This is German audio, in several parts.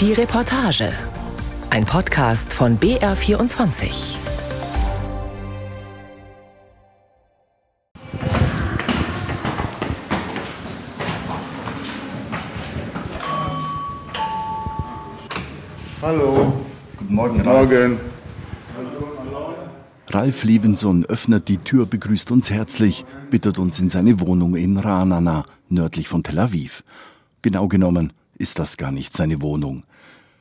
Die Reportage. Ein Podcast von BR24. Hallo. Guten Morgen, Ralf. Morgen. Ralf Levinson öffnet die Tür, begrüßt uns herzlich, bittet uns in seine Wohnung in Ranana, nördlich von Tel Aviv. Genau genommen ist das gar nicht seine Wohnung.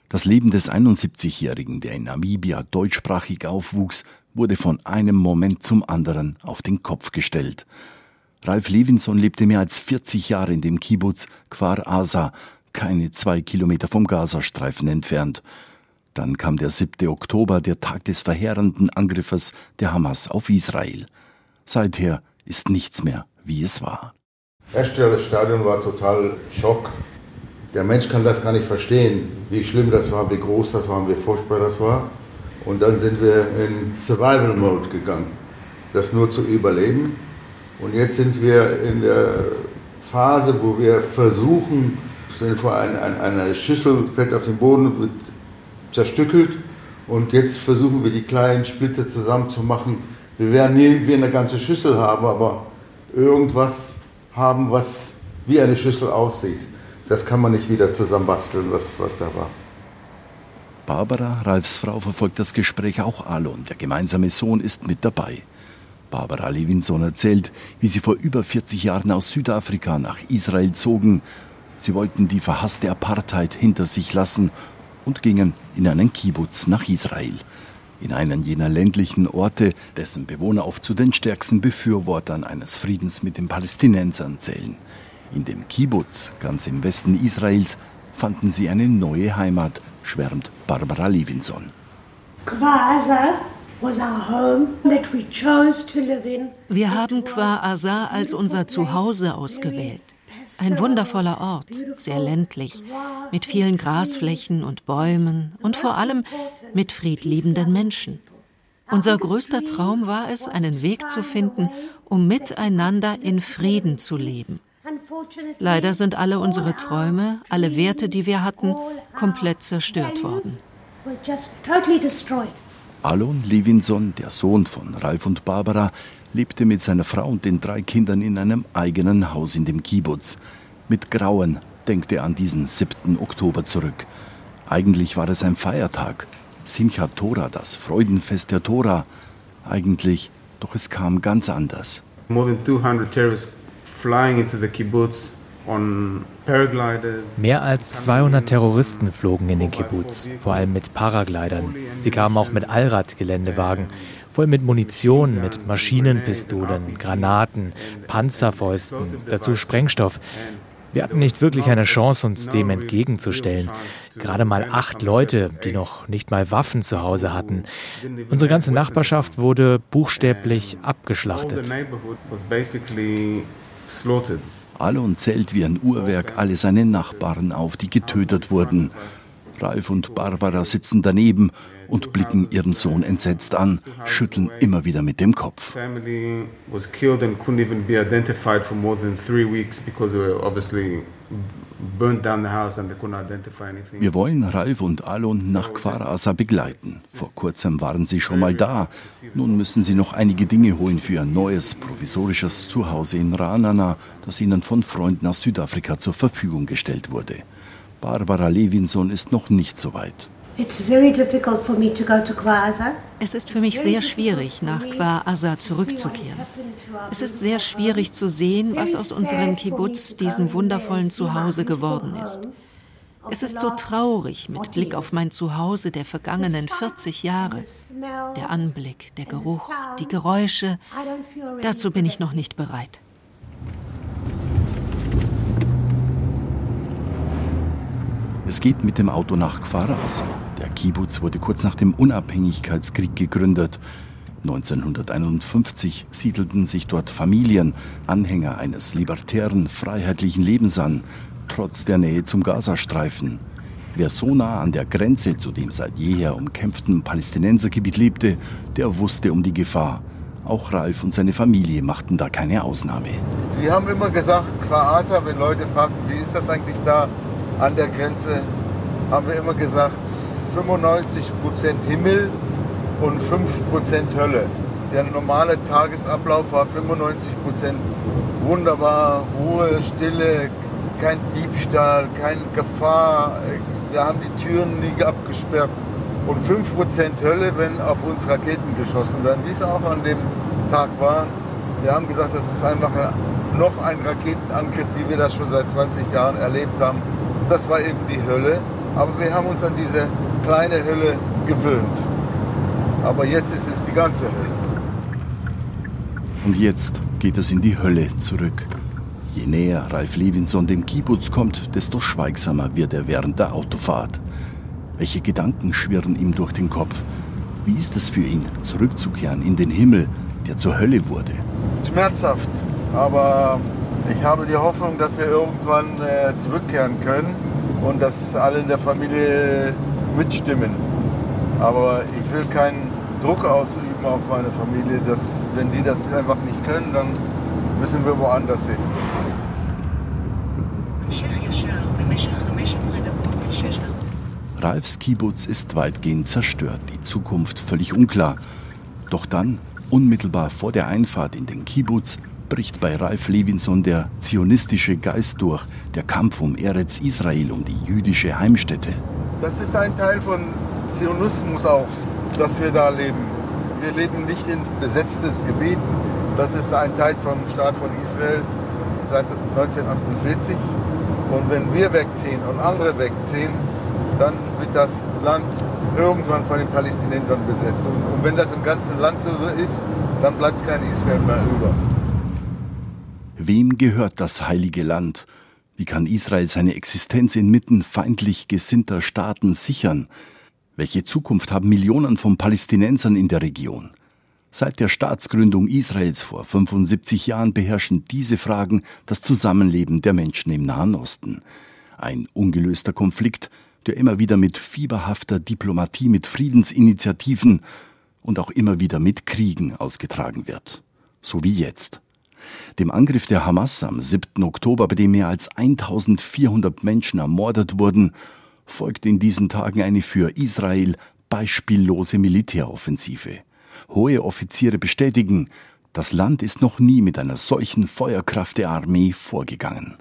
Das Leben des 71-Jährigen, der in Namibia deutschsprachig aufwuchs, wurde von einem Moment zum anderen auf den Kopf gestellt. Ralf Levinson lebte mehr als 40 Jahre in dem Kibbutz Kfar Asa, keine zwei Kilometer vom Gazastreifen entfernt. Dann kam der 7. Oktober, der Tag des verheerenden Angriffes der Hamas auf Israel. Seither ist nichts mehr, wie es war. Das Stadion war total Schock. Der Mensch kann das gar nicht verstehen, wie schlimm das war, wie groß das war, wie furchtbar das war. Und dann sind wir in Survival Mode gegangen, das nur zu überleben. Und jetzt sind wir in der Phase, wo wir versuchen, stellen vor, eine, eine Schüssel fällt auf den Boden, wird zerstückelt und jetzt versuchen wir die kleinen Splitter zusammenzumachen. Wir werden nie wie eine ganze Schüssel haben, aber irgendwas haben, was wie eine Schüssel aussieht. Das kann man nicht wieder zusammenbasteln, was, was da war. Barbara, Ralfs Frau, verfolgt das Gespräch auch Alon. Der gemeinsame Sohn ist mit dabei. Barbara Levinson erzählt, wie sie vor über 40 Jahren aus Südafrika nach Israel zogen. Sie wollten die verhasste Apartheid hinter sich lassen und gingen in einen Kibbutz nach Israel. In einen jener ländlichen Orte, dessen Bewohner oft zu den stärksten Befürwortern eines Friedens mit den Palästinensern zählen. In dem Kibbutz, ganz im Westen Israels, fanden sie eine neue Heimat, schwärmt Barbara Levinson. Wir haben Kwa Asa als unser Zuhause ausgewählt. Ein wundervoller Ort, sehr ländlich, mit vielen Grasflächen und Bäumen und vor allem mit friedliebenden Menschen. Unser größter Traum war es, einen Weg zu finden, um miteinander in Frieden zu leben. Leider sind alle unsere Träume, alle Werte, die wir hatten, komplett zerstört worden. Alon Levinson, der Sohn von Ralf und Barbara, lebte mit seiner Frau und den drei Kindern in einem eigenen Haus in dem Kibbutz. Mit Grauen denkt er an diesen 7. Oktober zurück. Eigentlich war es ein Feiertag. Simchat Torah, das Freudenfest der Tora. Eigentlich, doch es kam ganz anders. More than 200 terrorists flying into the kibbutz Mehr als 200 Terroristen flogen in den Kibbutz, vor allem mit Paraglidern. Sie kamen auch mit Allradgeländewagen, voll mit Munition, mit Maschinenpistolen, Granaten, Panzerfäusten, dazu Sprengstoff. Wir hatten nicht wirklich eine Chance, uns dem entgegenzustellen. Gerade mal acht Leute, die noch nicht mal Waffen zu Hause hatten. Unsere ganze Nachbarschaft wurde buchstäblich abgeschlachtet. Alon zählt wie ein Uhrwerk alle seine Nachbarn auf, die getötet wurden. Ralf und Barbara sitzen daneben und blicken ihren Sohn entsetzt an, schütteln immer wieder mit dem Kopf. Wir wollen Ralf und Alon nach Kwarasa begleiten. Vor kurzem waren sie schon mal da. Nun müssen sie noch einige Dinge holen für ihr neues provisorisches Zuhause in Ranana, das ihnen von Freunden aus Südafrika zur Verfügung gestellt wurde. Barbara Levinson ist noch nicht so weit. Es ist für mich sehr schwierig, nach Kwa Asa zurückzukehren. Es ist sehr schwierig zu sehen, was aus unserem Kibbutz, diesem wundervollen Zuhause, geworden ist. Es ist so traurig mit Blick auf mein Zuhause der vergangenen 40 Jahre. Der Anblick, der Geruch, die Geräusche, dazu bin ich noch nicht bereit. Es geht mit dem Auto nach Kfar Aza. Der Kibbutz wurde kurz nach dem Unabhängigkeitskrieg gegründet. 1951 siedelten sich dort Familien, Anhänger eines libertären, freiheitlichen Lebens an, trotz der Nähe zum Gazastreifen. Wer so nah an der Grenze zu dem seit jeher umkämpften Palästinensergebiet lebte, der wusste um die Gefahr. Auch Ralf und seine Familie machten da keine Ausnahme. Die haben immer gesagt, Quaasa, wenn Leute fragten, wie ist das eigentlich da, an der Grenze. haben wir immer gesagt, 95% Himmel und 5% Hölle. Der normale Tagesablauf war 95% wunderbar, Ruhe, Stille, kein Diebstahl, keine Gefahr. Wir haben die Türen nie abgesperrt. Und 5% Hölle, wenn auf uns Raketen geschossen werden, wie es auch an dem Tag war. Wir haben gesagt, das ist einfach noch ein Raketenangriff, wie wir das schon seit 20 Jahren erlebt haben. Das war eben die Hölle. Aber wir haben uns an diese kleine Hölle gewöhnt. Aber jetzt ist es die ganze Hölle. Und jetzt geht es in die Hölle zurück. Je näher Ralf Levinson dem Kibbutz kommt, desto schweigsamer wird er während der Autofahrt. Welche Gedanken schwirren ihm durch den Kopf? Wie ist es für ihn, zurückzukehren in den Himmel, der zur Hölle wurde? Schmerzhaft, aber ich habe die Hoffnung, dass wir irgendwann äh, zurückkehren können und dass alle in der Familie mitstimmen. Aber ich will keinen Druck ausüben auf meine Familie, dass wenn die das einfach nicht können, dann müssen wir woanders hin. Ralfs Kibbutz ist weitgehend zerstört, die Zukunft völlig unklar. Doch dann, unmittelbar vor der Einfahrt in den Kibbutz, bricht bei Ralf Levinson der zionistische Geist durch, der Kampf um Eretz Israel, um die jüdische Heimstätte. Das ist ein Teil von Zionismus auch, dass wir da leben. Wir leben nicht in besetztes Gebiet. Das ist ein Teil vom Staat von Israel seit 1948. Und wenn wir wegziehen und andere wegziehen, dann wird das Land irgendwann von den Palästinensern besetzt. Und, wenn das im ganzen Land so ist, dann bleibt kein Israel mehr über. Wem gehört das heilige Land? Wie kann Israel seine Existenz inmitten feindlich gesinnter Staaten sichern? Welche Zukunft haben Millionen von Palästinensern in der Region? Seit der Staatsgründung Israels vor 75 Jahren beherrschen diese Fragen das Zusammenleben der Menschen im Nahen Osten. Ein ungelöster Konflikt, der immer wieder mit fieberhafter Diplomatie, mit Friedensinitiativen und auch immer wieder mit Kriegen ausgetragen wird. So wie jetzt. Dem Angriff der Hamas am 7. Oktober, bei dem mehr als 1400 Menschen ermordet wurden, folgt in diesen Tagen eine für Israel beispiellose Militäroffensive. Hohe Offiziere bestätigen, das Land ist noch nie mit einer solchen Feuerkraft der Armee vorgegangen.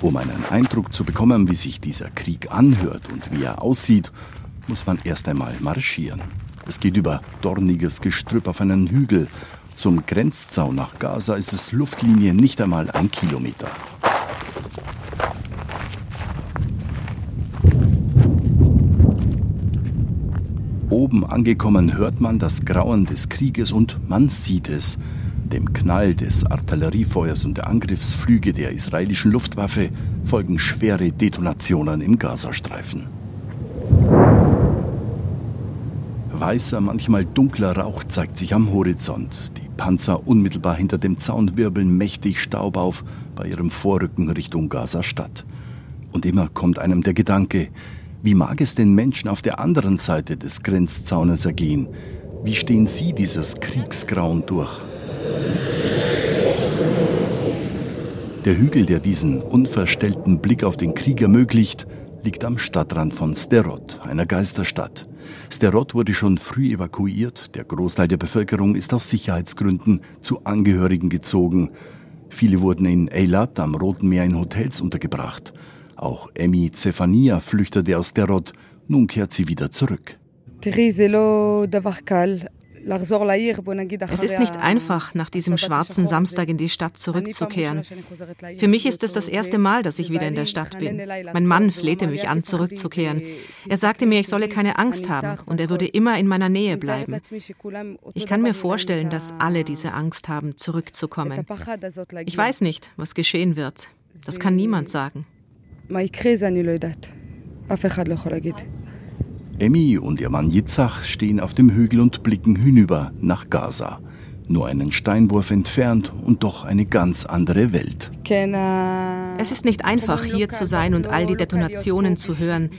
Um einen Eindruck zu bekommen, wie sich dieser Krieg anhört und wie er aussieht, muss man erst einmal marschieren. Es geht über dorniges Gestrüpp auf einen Hügel. Zum Grenzzaun nach Gaza ist es Luftlinie nicht einmal ein Kilometer. Oben angekommen hört man das Grauen des Krieges und man sieht es. Dem Knall des Artilleriefeuers und der Angriffsflüge der israelischen Luftwaffe folgen schwere Detonationen im Gazastreifen. Weißer, manchmal dunkler Rauch zeigt sich am Horizont. Die Panzer unmittelbar hinter dem Zaun wirbeln mächtig Staub auf bei ihrem Vorrücken Richtung Gaza-Stadt. Und immer kommt einem der Gedanke, wie mag es den Menschen auf der anderen Seite des Grenzzaunes ergehen? Wie stehen sie dieses Kriegsgrauen durch? Der Hügel, der diesen unverstellten Blick auf den Krieg ermöglicht, liegt am Stadtrand von Sderot, einer Geisterstadt. Sderot wurde schon früh evakuiert. Der Großteil der Bevölkerung ist aus Sicherheitsgründen zu Angehörigen gezogen. Viele wurden in Eilat am Roten Meer in Hotels untergebracht. Auch Emmy Zephania flüchtete aus Sderot. Nun kehrt sie wieder zurück. Es ist nicht einfach, nach diesem schwarzen Samstag in die Stadt zurückzukehren. Für mich ist es das erste Mal, dass ich wieder in der Stadt bin. Mein Mann flehte mich an, zurückzukehren. Er sagte mir, ich solle keine Angst haben und er würde immer in meiner Nähe bleiben. Ich kann mir vorstellen, dass alle diese Angst haben, zurückzukommen. Ich weiß nicht, was geschehen wird. Das kann niemand sagen. Emmy und ihr Mann Yitzhak stehen auf dem Hügel und blicken hinüber nach Gaza. Nur einen Steinwurf entfernt und doch eine ganz andere Welt. Es ist nicht einfach, hier zu sein und all die Detonationen zu hören.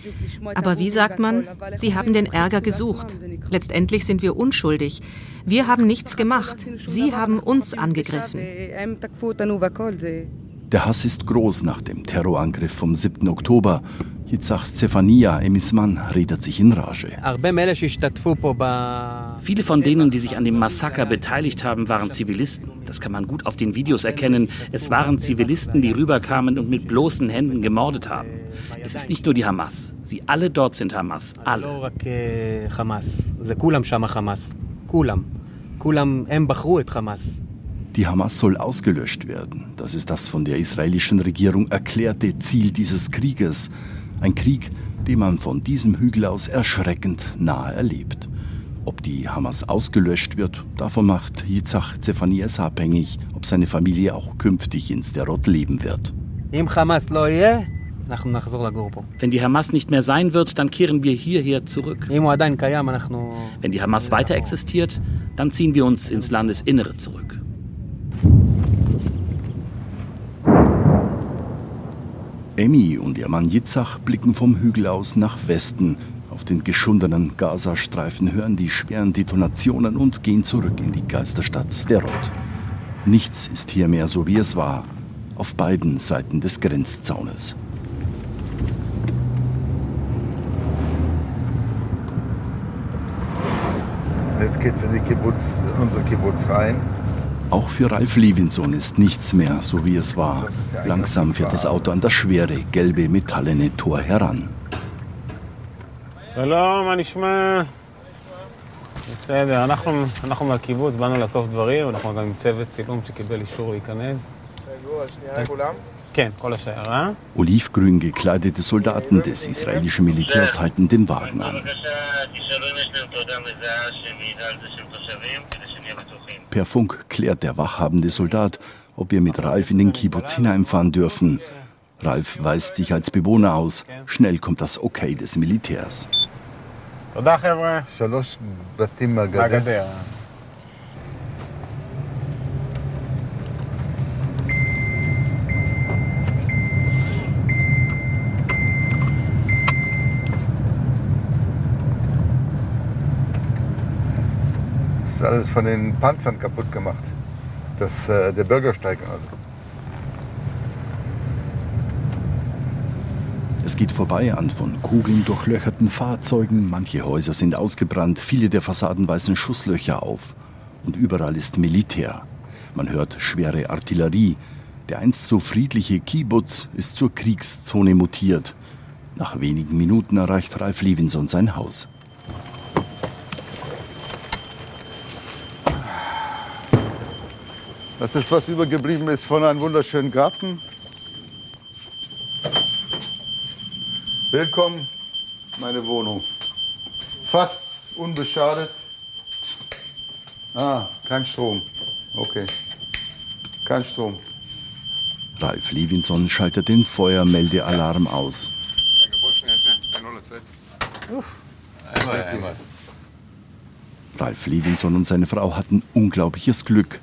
Aber wie sagt man, sie haben den Ärger gesucht. Letztendlich sind wir unschuldig. Wir haben nichts gemacht. Sie haben uns angegriffen. Der Hass ist groß nach dem Terrorangriff vom 7. Oktober. Yitzhak Stefania, Emis Mann, redet sich in Rage. Viele von denen, die sich an dem Massaker beteiligt haben, waren Zivilisten. Das kann man gut auf den Videos erkennen. Es waren Zivilisten, die rüberkamen und mit bloßen Händen gemordet haben. Es ist nicht nur die Hamas. Sie alle dort sind Hamas. Alle. Die Hamas soll ausgelöscht werden. Das ist das von der israelischen Regierung erklärte Ziel dieses Krieges. Ein Krieg, den man von diesem Hügel aus erschreckend nahe erlebt. Ob die Hamas ausgelöscht wird, davon macht Yitzhak Zephanias abhängig, ob seine Familie auch künftig in Sderot leben wird. Wenn die Hamas nicht mehr sein wird, dann kehren wir hierher zurück. Wenn die Hamas weiter existiert, dann ziehen wir uns ins Landesinnere zurück. Emmy und ihr Mann Yitzhak blicken vom Hügel aus nach Westen. Auf den geschundenen Gazastreifen hören die schweren Detonationen und gehen zurück in die Geisterstadt Sderot. Nichts ist hier mehr so, wie es war, auf beiden Seiten des Grenzzaunes. Jetzt geht's in die Kibbutz, in unsere Kibbutz rein. Auch für Ralf Levinson ist nichts mehr so wie es war. Langsam fährt das Auto an das schwere, gelbe, metallene Tor heran. שלום, מה נשמע? בסדר, אנחנו, אנחנו מהקיבוץ, באנו לאסוף דברים, אנחנו גם עם צוות צילום שקיבל אישור להיכנס. סגור, השנייה כולם? Olivgrün gekleidete Soldaten des israelischen Militärs halten den Wagen an. Per Funk klärt der wachhabende Soldat, ob wir mit Ralf in den Kibbutz hineinfahren dürfen. Ralf weist sich als Bewohner aus. Schnell kommt das Okay des Militärs. Ist alles von den Panzern kaputt gemacht. Das, äh, der Bürgersteig also. Es geht vorbei an von Kugeln durchlöcherten Fahrzeugen, manche Häuser sind ausgebrannt, viele der Fassaden weisen Schusslöcher auf. Und überall ist Militär. Man hört schwere Artillerie. Der einst so friedliche Kibbutz ist zur Kriegszone mutiert. Nach wenigen Minuten erreicht Ralf Levinson sein Haus. Das ist, was übergeblieben ist von einem wunderschönen Garten. Willkommen, meine Wohnung. Fast unbeschadet. Ah, kein Strom. Okay. Kein Strom. Ralf Levinson schaltet den Feuermeldealarm aus. Ralf Levinson und seine Frau hatten unglaubliches Glück.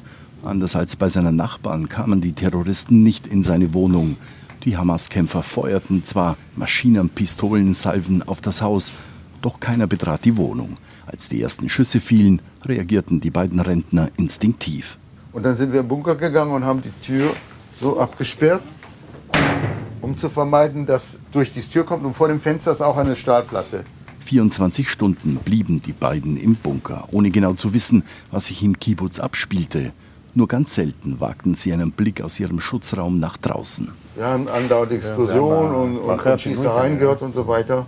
Anders als bei seinen Nachbarn kamen die Terroristen nicht in seine Wohnung. Die Hamas-Kämpfer feuerten zwar Maschinen, Pistolen, Salven auf das Haus, doch keiner betrat die Wohnung. Als die ersten Schüsse fielen, reagierten die beiden Rentner instinktiv. Und dann sind wir im Bunker gegangen und haben die Tür so abgesperrt, um zu vermeiden, dass durch die Tür kommt. Und vor dem Fenster ist auch eine Stahlplatte. 24 Stunden blieben die beiden im Bunker, ohne genau zu wissen, was sich im Kibbutz abspielte. Nur ganz selten wagten sie einen Blick aus ihrem Schutzraum nach draußen. Wir haben andauernd Explosionen und, und, und Schießereien gehört und so weiter.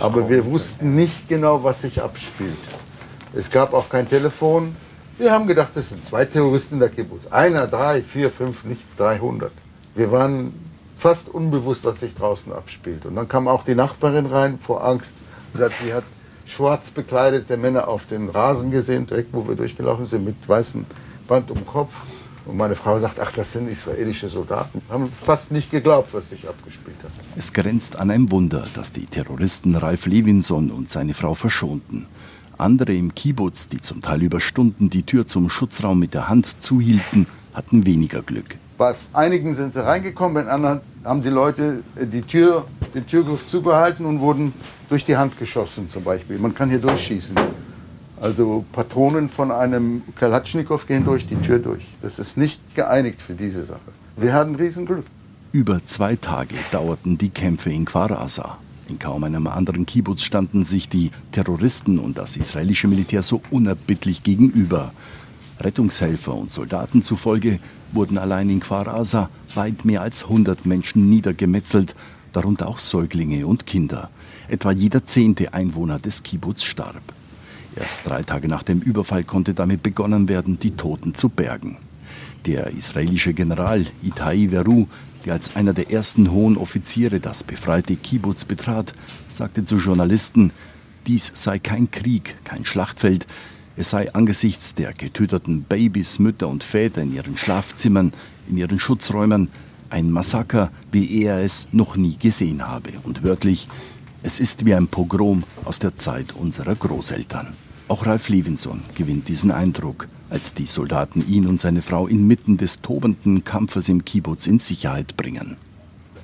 Aber wir wussten nicht genau, was sich abspielt. Es gab auch kein Telefon. Wir haben gedacht, das sind zwei Terroristen in der Kibbutz. Einer, drei, vier, fünf, nicht 300. Wir waren fast unbewusst, was sich draußen abspielt. Und dann kam auch die Nachbarin rein vor Angst. Sie hat schwarz bekleidete Männer auf den Rasen gesehen, direkt wo wir durchgelaufen sind, mit weißem Band um den Kopf. Und meine Frau sagt, ach, das sind israelische Soldaten. Haben fast nicht geglaubt, was sich abgespielt hat. Es grenzt an ein Wunder, dass die Terroristen Ralf Levinson und seine Frau verschonten. Andere im Kibbutz, die zum Teil über Stunden die Tür zum Schutzraum mit der Hand zuhielten, hatten weniger Glück. Bei einigen sind sie reingekommen, bei anderen haben die Leute die Tür, den Türgriff zugehalten und wurden durch die Hand geschossen zum Beispiel. Man kann hier durchschießen. Also Patronen von einem Kalatschnikow gehen durch die Tür durch. Das ist nicht geeinigt für diese Sache. Wir hatten Riesenglück. Über zwei Tage dauerten die Kämpfe in Kwarasa. In kaum einem anderen Kibbutz standen sich die Terroristen und das israelische Militär so unerbittlich gegenüber. Rettungshelfer und Soldaten zufolge wurden allein in Kwarasa weit mehr als 100 Menschen niedergemetzelt, darunter auch Säuglinge und Kinder. Etwa jeder zehnte Einwohner des Kibbutz starb. Erst drei Tage nach dem Überfall konnte damit begonnen werden, die Toten zu bergen. Der israelische General Itai Veru, der als einer der ersten hohen Offiziere das befreite Kibbutz betrat, sagte zu Journalisten, dies sei kein Krieg, kein Schlachtfeld, es sei angesichts der getöteten Babys, Mütter und Väter in ihren Schlafzimmern, in ihren Schutzräumen, ein Massaker, wie er es noch nie gesehen habe. Und wörtlich, es ist wie ein Pogrom aus der Zeit unserer Großeltern. Auch Ralf Levinson gewinnt diesen Eindruck, als die Soldaten ihn und seine Frau inmitten des tobenden Kampfes im Kibbutz in Sicherheit bringen.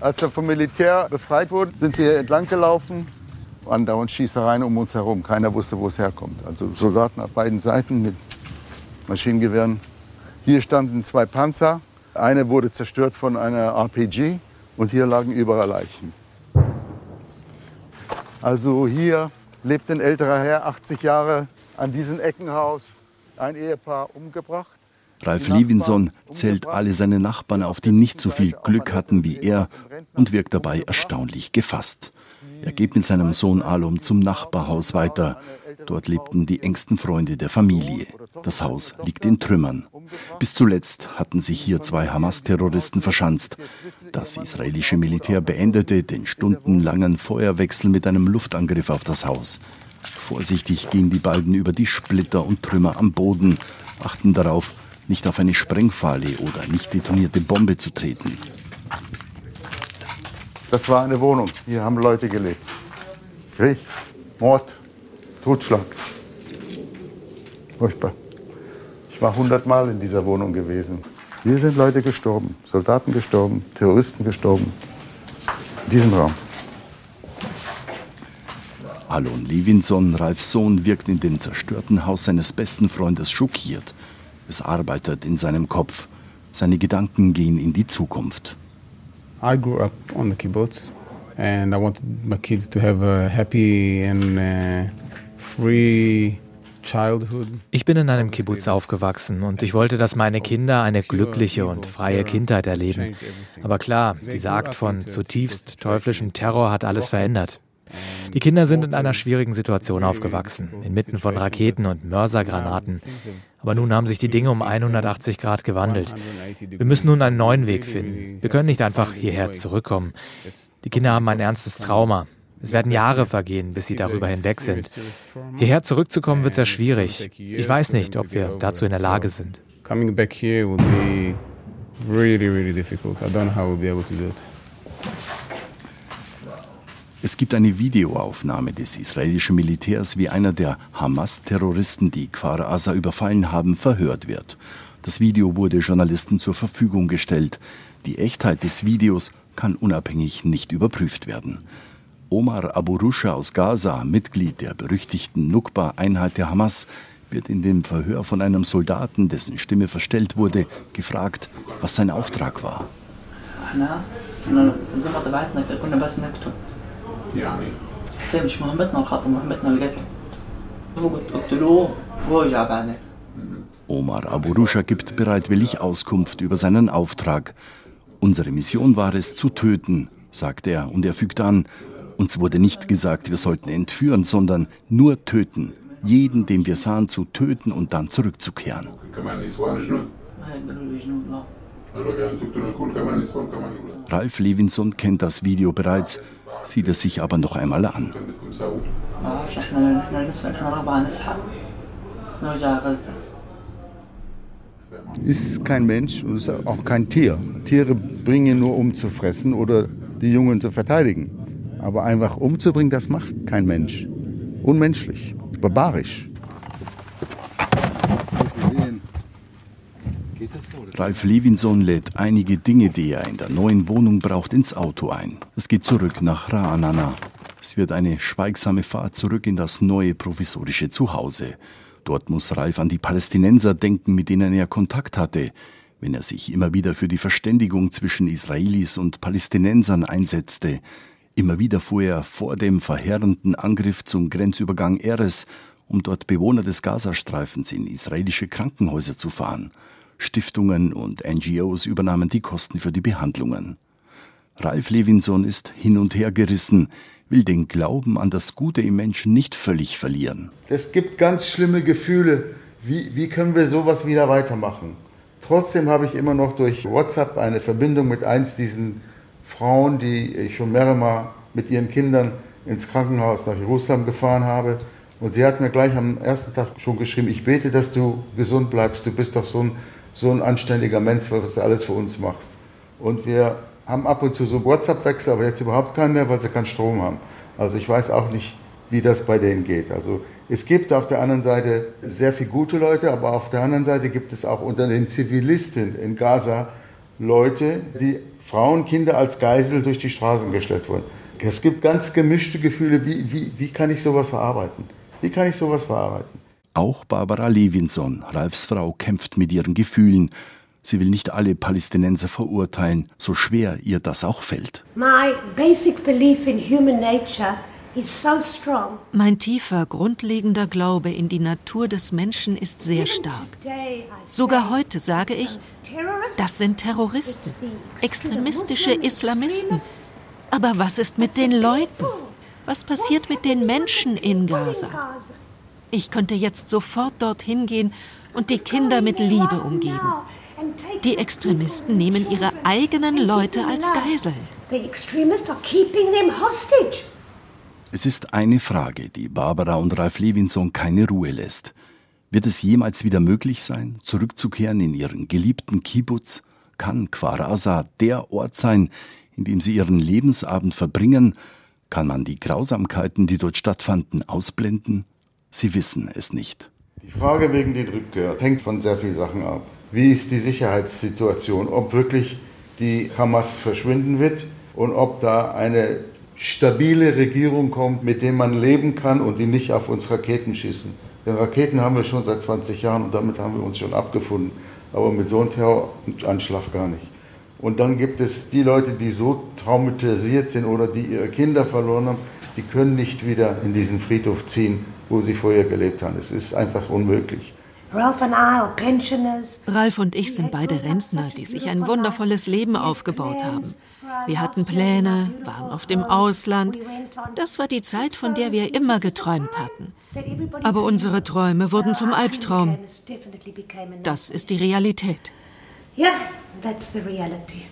Als wir vom Militär befreit wurden, sind wir entlang gelaufen. Andauernd Schießereien um uns herum. Keiner wusste, wo es herkommt. Also Soldaten auf beiden Seiten mit Maschinengewehren. Hier standen zwei Panzer. Eine wurde zerstört von einer RPG und hier lagen überall Leichen. Also hier lebt ein älterer Herr, 80 Jahre, an diesem Eckenhaus, ein Ehepaar umgebracht. Ralf Levinson zählt alle seine Nachbarn auf, die nicht so viel Glück hatten wie er und wirkt dabei erstaunlich gefasst. Er geht mit seinem Sohn Alum zum Nachbarhaus weiter. Dort lebten die engsten Freunde der Familie. Das Haus liegt in Trümmern. Bis zuletzt hatten sich hier zwei Hamas-Terroristen verschanzt. Das israelische Militär beendete den stundenlangen Feuerwechsel mit einem Luftangriff auf das Haus. Vorsichtig gehen die beiden über die Splitter und Trümmer am Boden, achten darauf, nicht auf eine Sprengfalle oder nicht detonierte Bombe zu treten. Das war eine Wohnung. Hier haben Leute gelebt. Krieg, Mord, Totschlag. Furchtbar. Ich war hundertmal in dieser Wohnung gewesen. Hier sind Leute gestorben, Soldaten gestorben, Terroristen gestorben. In diesem Raum. Alon Levinson, Ralfs Sohn, wirkt in dem zerstörten Haus seines besten Freundes schockiert. Es arbeitet in seinem Kopf. Seine Gedanken gehen in die Zukunft. I grew up on the kibbutz and I wanted my kids to have a happy and uh, free ich bin in einem Kibbutz aufgewachsen und ich wollte, dass meine Kinder eine glückliche und freie Kindheit erleben. Aber klar, dieser Akt von zutiefst teuflischem Terror hat alles verändert. Die Kinder sind in einer schwierigen Situation aufgewachsen, inmitten von Raketen und Mörsergranaten. Aber nun haben sich die Dinge um 180 Grad gewandelt. Wir müssen nun einen neuen Weg finden. Wir können nicht einfach hierher zurückkommen. Die Kinder haben ein ernstes Trauma. Es werden Jahre vergehen, bis sie darüber hinweg sind. Hierher zurückzukommen wird sehr schwierig. Ich weiß nicht, ob wir dazu in der Lage sind. Coming back here would be really, really difficult. I don't know how we'll be able to do it. Es gibt eine Videoaufnahme des israelischen Militärs, wie einer der Hamas-Terroristen, die Kfar Aza überfallen haben, verhört wird. Das Video wurde Journalisten zur Verfügung gestellt. Die Echtheit des Videos kann unabhängig nicht überprüft werden. Omar Abu Rusha aus Gaza, Mitglied der berüchtigten Nukba-Einheit der Hamas, wird in dem Verhör von einem Soldaten, dessen Stimme verstellt wurde, gefragt, was sein Auftrag war. Omar Abu Rusha gibt bereitwillig Auskunft über seinen Auftrag. Unsere Mission war es, zu töten, sagt er und er fügt an, uns wurde nicht gesagt, wir sollten entführen, sondern nur töten. Jeden, den wir sahen, zu töten und dann zurückzukehren. Ralf Levinson kennt das Video bereits sieht es sich aber noch einmal an. Ist kein Mensch und ist auch kein Tier. Tiere bringen nur um zu fressen oder die Jungen zu verteidigen. Aber einfach umzubringen, das macht kein Mensch. Unmenschlich, barbarisch. Ralf Levinson lädt einige Dinge, die er in der neuen Wohnung braucht, ins Auto ein. Es geht zurück nach Ra'anana. Es wird eine schweigsame Fahrt zurück in das neue provisorische Zuhause. Dort muss Ralf an die Palästinenser denken, mit denen er Kontakt hatte, wenn er sich immer wieder für die Verständigung zwischen Israelis und Palästinensern einsetzte. Immer wieder fuhr er vor dem verheerenden Angriff zum Grenzübergang Eres, um dort Bewohner des Gazastreifens in israelische Krankenhäuser zu fahren. Stiftungen und NGOs übernahmen die Kosten für die Behandlungen. Ralf Levinson ist hin und her gerissen, will den Glauben an das Gute im Menschen nicht völlig verlieren. Es gibt ganz schlimme Gefühle. Wie, wie können wir sowas wieder weitermachen? Trotzdem habe ich immer noch durch WhatsApp eine Verbindung mit eins diesen Frauen, die ich schon mehrere Mal mit ihren Kindern ins Krankenhaus nach Jerusalem gefahren habe. Und sie hat mir gleich am ersten Tag schon geschrieben, ich bete, dass du gesund bleibst. Du bist doch so ein, so ein anständiger Mensch, was du alles für uns machst. Und wir haben ab und zu so WhatsApp-Wechsel, aber jetzt überhaupt keinen mehr, weil sie keinen Strom haben. Also ich weiß auch nicht, wie das bei denen geht. Also es gibt auf der anderen Seite sehr viele gute Leute, aber auf der anderen Seite gibt es auch unter den Zivilisten in Gaza Leute, die Frauen, Kinder als Geisel durch die Straßen gestellt wurden. Es gibt ganz gemischte Gefühle. Wie, wie, wie kann ich sowas verarbeiten? Wie kann ich sowas verarbeiten? Auch Barbara Levinson, Ralfs Frau, kämpft mit ihren Gefühlen. Sie will nicht alle Palästinenser verurteilen, so schwer ihr das auch fällt. My basic belief in human nature. Mein tiefer, grundlegender Glaube in die Natur des Menschen ist sehr stark. Sogar heute sage ich, das sind Terroristen, extremistische Islamisten. Aber was ist mit den Leuten? Was passiert mit den Menschen in Gaza? Ich könnte jetzt sofort dorthin gehen und die Kinder mit Liebe umgeben. Die Extremisten nehmen ihre eigenen Leute als Geiseln. Es ist eine Frage, die Barbara und Ralf Levinson keine Ruhe lässt. Wird es jemals wieder möglich sein, zurückzukehren in ihren geliebten Kibbutz? Kann Aza der Ort sein, in dem sie ihren Lebensabend verbringen? Kann man die Grausamkeiten, die dort stattfanden, ausblenden? Sie wissen es nicht. Die Frage wegen der Rückkehr hängt von sehr vielen Sachen ab wie ist die Sicherheitssituation, ob wirklich die Hamas verschwinden wird und ob da eine stabile Regierung kommt, mit der man leben kann und die nicht auf uns Raketen schießen. Denn Raketen haben wir schon seit 20 Jahren und damit haben wir uns schon abgefunden. Aber mit so einem Terroranschlag gar nicht. Und dann gibt es die Leute, die so traumatisiert sind oder die ihre Kinder verloren haben, die können nicht wieder in diesen Friedhof ziehen, wo sie vorher gelebt haben. Es ist einfach unmöglich. Ralf und ich sind beide Rentner, die sich ein wundervolles Leben aufgebaut haben. Wir hatten Pläne, waren auf dem Ausland. Das war die Zeit, von der wir immer geträumt hatten. Aber unsere Träume wurden zum Albtraum. Das ist die Realität. Yeah, that's the reality.